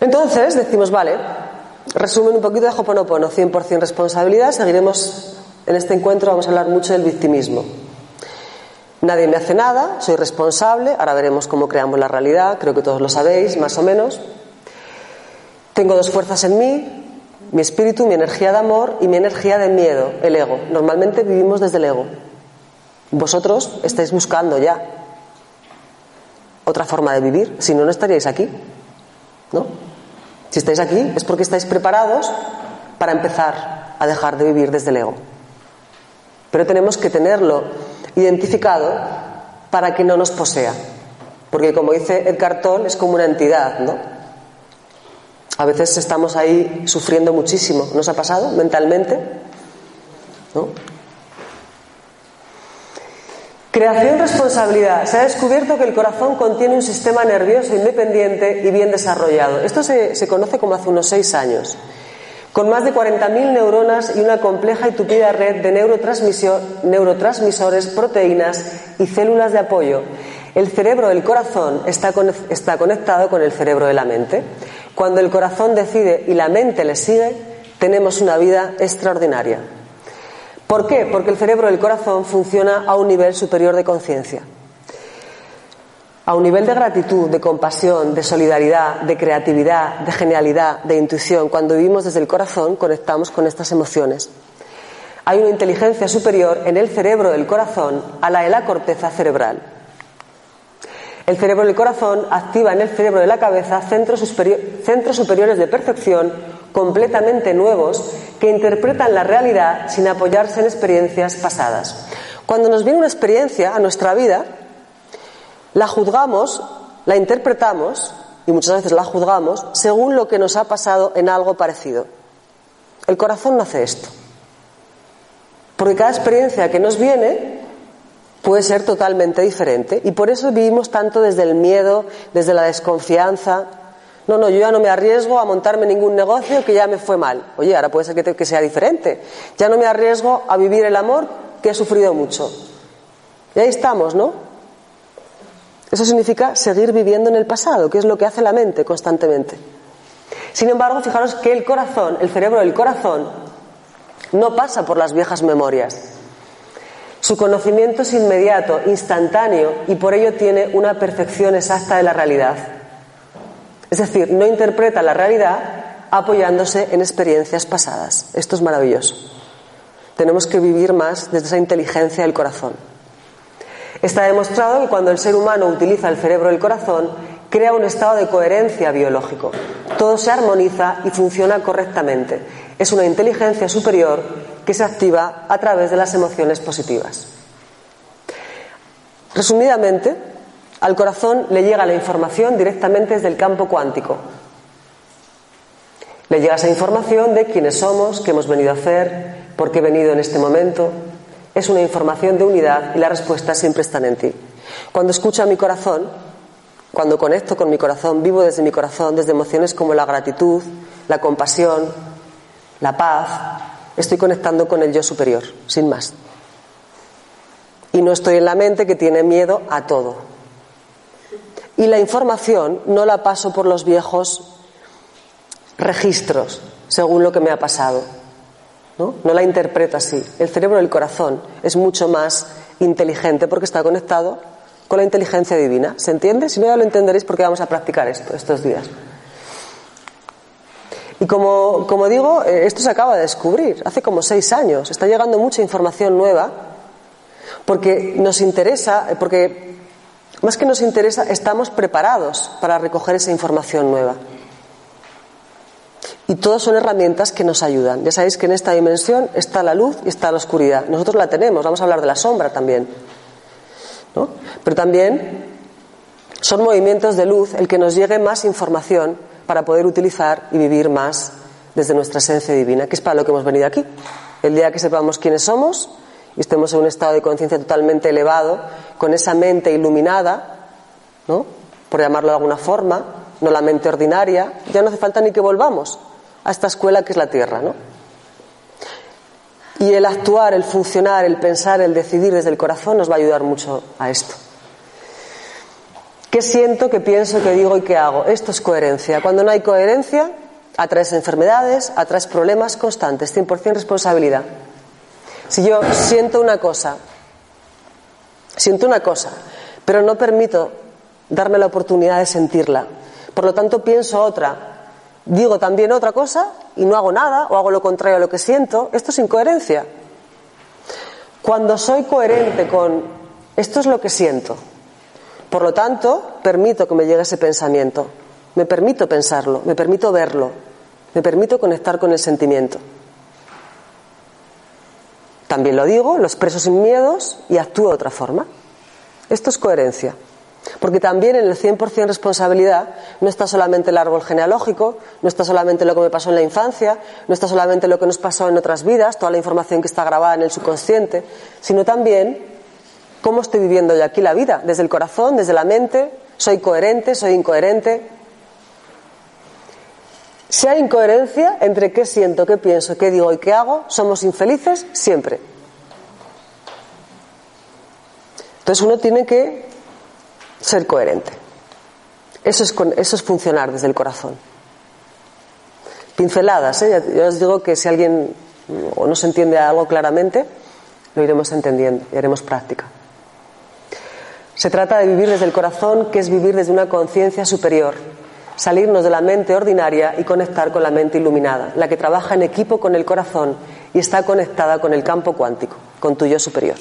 Entonces decimos, vale, resumen un poquito de Hoponopono, 100% responsabilidad, seguiremos en este encuentro, vamos a hablar mucho del victimismo. Nadie me hace nada, soy responsable, ahora veremos cómo creamos la realidad, creo que todos lo sabéis, más o menos. Tengo dos fuerzas en mí, mi espíritu, mi energía de amor y mi energía de miedo, el ego. Normalmente vivimos desde el ego. Vosotros estáis buscando ya otra forma de vivir, si no, no estaríais aquí. ¿No? Si estáis aquí es porque estáis preparados para empezar a dejar de vivir desde el ego. Pero tenemos que tenerlo identificado para que no nos posea. Porque como dice el cartón, es como una entidad, ¿no? A veces estamos ahí sufriendo muchísimo. ¿Nos ha pasado mentalmente? ¿No? Creación responsabilidad. Se ha descubierto que el corazón contiene un sistema nervioso independiente y bien desarrollado. Esto se, se conoce como hace unos seis años con más de 40.000 neuronas y una compleja y tupida red de neurotransmisores, proteínas y células de apoyo. El cerebro del corazón está, está conectado con el cerebro de la mente. Cuando el corazón decide y la mente le sigue, tenemos una vida extraordinaria. ¿Por qué? Porque el cerebro del corazón funciona a un nivel superior de conciencia a un nivel de gratitud, de compasión, de solidaridad, de creatividad, de genialidad, de intuición. Cuando vivimos desde el corazón conectamos con estas emociones. Hay una inteligencia superior en el cerebro del corazón a la de la corteza cerebral. El cerebro del corazón activa en el cerebro de la cabeza centros, superiores de percepción completamente nuevos que interpretan la realidad sin apoyarse en experiencias pasadas. Cuando nos viene una experiencia a nuestra vida, la juzgamos, la interpretamos, y muchas veces la juzgamos, según lo que nos ha pasado en algo parecido. El corazón no hace esto. Porque cada experiencia que nos viene puede ser totalmente diferente. Y por eso vivimos tanto desde el miedo, desde la desconfianza. No, no, yo ya no me arriesgo a montarme ningún negocio que ya me fue mal. Oye, ahora puede ser que, sea diferente. Ya no me arriesgo a vivir el amor que he sufrido mucho. Y ahí estamos, ¿no? Eso significa seguir viviendo en el pasado, que es lo que hace la mente constantemente. Sin embargo, fijaros que el corazón, el cerebro del corazón, no pasa por las viejas memorias. Su conocimiento es inmediato, instantáneo y por ello tiene una percepción exacta de la realidad. Es decir, no interpreta la realidad apoyándose en experiencias pasadas. Esto es maravilloso. Tenemos que vivir más desde esa inteligencia del corazón. Está demostrado que cuando el ser humano utiliza el cerebro del corazón, crea un estado de coherencia biológico. Todo se armoniza y funciona correctamente. Es una inteligencia superior que se activa a través de las emociones positivas. Resumidamente, al corazón le llega la información directamente desde el campo cuántico. Le llega esa información de quiénes somos, qué hemos venido a hacer, por qué he venido en este momento, es una información de unidad y las respuestas siempre están en ti. Cuando escucho a mi corazón, cuando conecto con mi corazón, vivo desde mi corazón, desde emociones como la gratitud, la compasión, la paz, estoy conectando con el yo superior, sin más. Y no estoy en la mente que tiene miedo a todo. Y la información no la paso por los viejos registros, según lo que me ha pasado ¿no? la interpreta así. El cerebro del corazón es mucho más inteligente porque está conectado con la inteligencia divina. ¿Se entiende? Si no, lo entenderéis porque vamos a practicar esto estos días. Y como, digo, eh, esto se acaba de descubrir hace como seis años. Está llegando mucha información nueva porque nos interesa, porque más que nos interesa, estamos preparados para recoger esa información nueva. Y todas son herramientas que nos ayudan. Ya sabéis que en esta dimensión está la luz y está la oscuridad. Nosotros la tenemos, vamos a hablar de la sombra también. ¿no? Pero también son movimientos de luz el que nos llegue más información para poder utilizar y vivir más desde nuestra esencia divina, que es para lo que hemos venido aquí. El día que sepamos quiénes somos y estemos en un estado de conciencia totalmente elevado, con esa mente iluminada, ¿no? por llamarlo de alguna forma, no la mente ordinaria, ya no hace falta ni que volvamos a esta escuela que es la tierra, ¿no? Y el actuar, el funcionar, el pensar, el decidir desde el corazón nos va a ayudar mucho a esto. ¿Qué siento, qué pienso, qué digo y qué hago? Esto es coherencia. Cuando no hay coherencia, atraes enfermedades, atraes problemas constantes, 100% responsabilidad. Si yo siento una cosa, siento una cosa, pero no permito darme la oportunidad de sentirla, por lo tanto pienso otra, digo también otra cosa y no hago nada o hago lo contrario a lo que siento, esto es incoherencia. Cuando soy coherente con esto es lo que siento, por lo tanto permito que me llegue ese pensamiento, me permito pensarlo, me permito verlo, me permito conectar con el sentimiento. También lo digo, lo expreso sin miedos y actúo de otra forma. Esto es coherencia. Porque también en el 100% responsabilidad no está solamente el árbol genealógico, no está solamente lo que me pasó en la infancia, no está solamente lo que nos pasó en otras vidas, toda la información que está grabada en el subconsciente, sino también cómo estoy viviendo yo aquí la vida, desde el corazón, desde la mente, soy coherente, soy incoherente. Si hay incoherencia entre qué siento, qué pienso, qué digo y qué hago, somos infelices siempre. Entonces uno tiene que ser coherente. Eso es, eso es funcionar desde el corazón. Pinceladas, ¿eh? yo os digo que si alguien o no se entiende algo claramente, lo iremos entendiendo y haremos práctica. Se trata de vivir desde el corazón, que es vivir desde una conciencia superior, salirnos de la mente ordinaria y conectar con la mente iluminada, la que trabaja en equipo con el corazón y está conectada con el campo cuántico, con tu yo superior.